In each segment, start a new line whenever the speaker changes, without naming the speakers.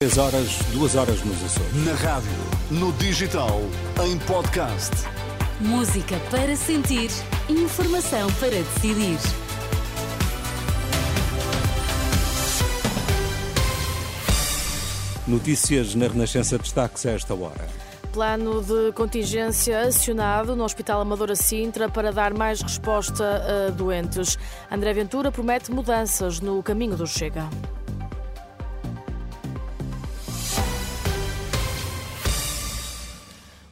3 horas, 2 horas nos Açores.
Na rádio, no digital, em podcast.
Música para sentir, informação para decidir.
Notícias na Renascença destaques a esta hora.
Plano de contingência acionado no Hospital Amadora Sintra para dar mais resposta a doentes. André Ventura promete mudanças no caminho do Chega.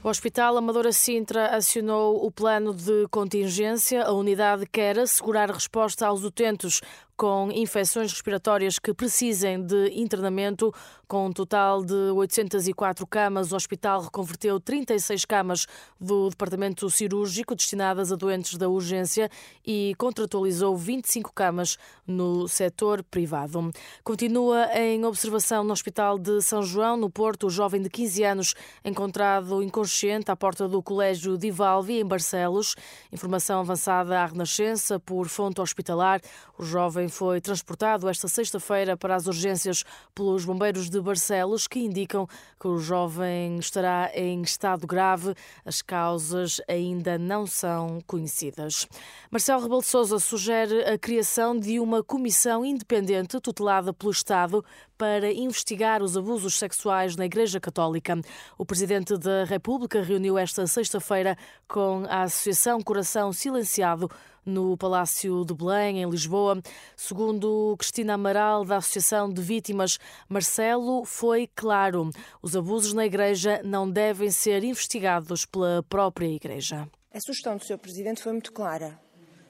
O Hospital Amadora Sintra acionou o plano de contingência. A unidade quer assegurar resposta aos utentes com infecções respiratórias que precisem de internamento. Com um total de 804 camas, o hospital reconverteu 36 camas do departamento cirúrgico destinadas a doentes da urgência e contratualizou 25 camas no setor privado. Continua em observação no Hospital de São João, no Porto, o jovem de 15 anos encontrado inconsciente à porta do Colégio Divalvi, em Barcelos. Informação avançada à Renascença por fonte hospitalar. O jovem jovem foi transportado esta sexta-feira para as urgências pelos bombeiros de Barcelos, que indicam que o jovem estará em estado grave. As causas ainda não são conhecidas. Marcelo Rebelo de Sousa sugere a criação de uma comissão independente tutelada pelo Estado para investigar os abusos sexuais na Igreja Católica. O Presidente da República reuniu esta sexta-feira com a Associação Coração Silenciado no Palácio de Belém, em Lisboa. Segundo Cristina Amaral, da Associação de Vítimas, Marcelo foi claro: os abusos na Igreja não devem ser investigados pela própria Igreja.
A sugestão do Sr. Presidente foi muito clara.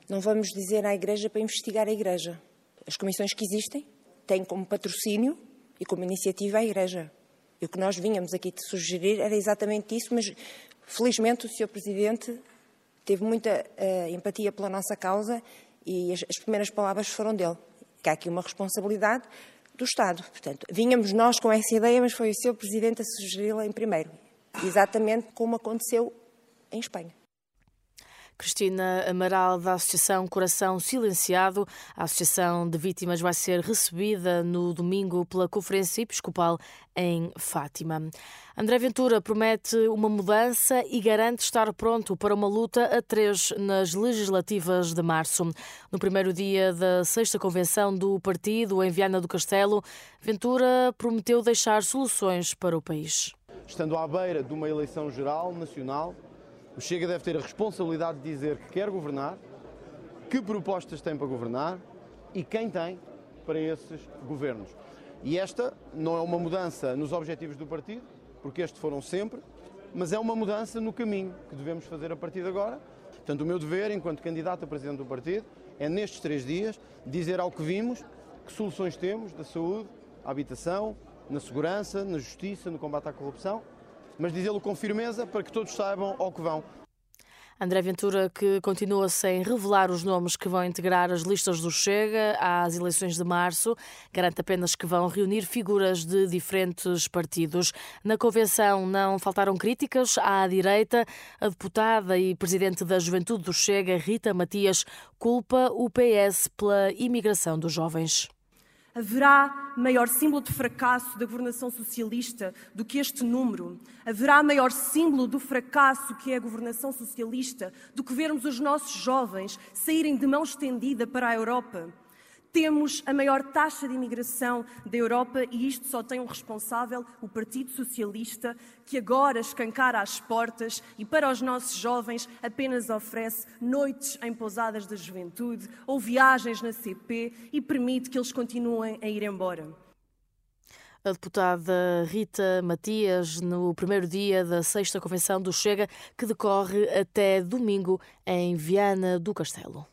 Não vamos dizer à Igreja para investigar a Igreja. As comissões que existem têm como patrocínio e como iniciativa a Igreja. E o que nós vínhamos aqui de sugerir era exatamente isso, mas felizmente o Sr. Presidente teve muita uh, empatia pela nossa causa e as, as, primeiras palavras foram dele. Que há aqui uma responsabilidade do Estado. Portanto, vínhamos nós com essa ideia, mas foi o seu Presidente a sugeri-la em primeiro. Exatamente como aconteceu em Espanha.
Cristina Amaral, da Associação Coração Silenciado. A Associação de Vítimas vai ser recebida no domingo pela Conferência Episcopal em Fátima. André Ventura promete uma mudança e garante estar pronto para uma luta a três nas legislativas de março. No primeiro dia da sexta convenção do partido, em Viana do Castelo, Ventura prometeu deixar soluções para o país.
Estando à beira de uma eleição geral nacional, o Chega deve ter a responsabilidade de dizer que quer governar, que propostas tem para governar e quem tem para esses governos. E esta não é uma mudança nos objetivos do partido, porque estes foram sempre, mas é uma mudança no caminho que devemos fazer a partir de agora. Portanto, o meu dever, enquanto candidato a presidente do partido, é nestes três dias dizer ao que vimos que soluções temos da saúde, à habitação, na segurança, na justiça, no combate à corrupção mas dizê-lo com firmeza para que todos saibam ao que vão.
André Ventura, que continua sem revelar os nomes que vão integrar as listas do Chega às eleições de março, garante apenas que vão reunir figuras de diferentes partidos. Na convenção não faltaram críticas à direita. A deputada e presidente da Juventude do Chega, Rita Matias, culpa o PS pela imigração dos jovens.
Haverá maior símbolo de fracasso da governação socialista do que este número? Haverá maior símbolo do fracasso que é a governação socialista do que vermos os nossos jovens saírem de mão estendida para a Europa? Temos a maior taxa de imigração da Europa e isto só tem um responsável, o Partido Socialista, que agora escancara as portas e para os nossos jovens apenas oferece noites em pousadas da juventude ou viagens na CP e permite que eles continuem a ir embora.
A deputada Rita Matias, no primeiro dia da sexta convenção do Chega, que decorre até domingo em Viana do Castelo.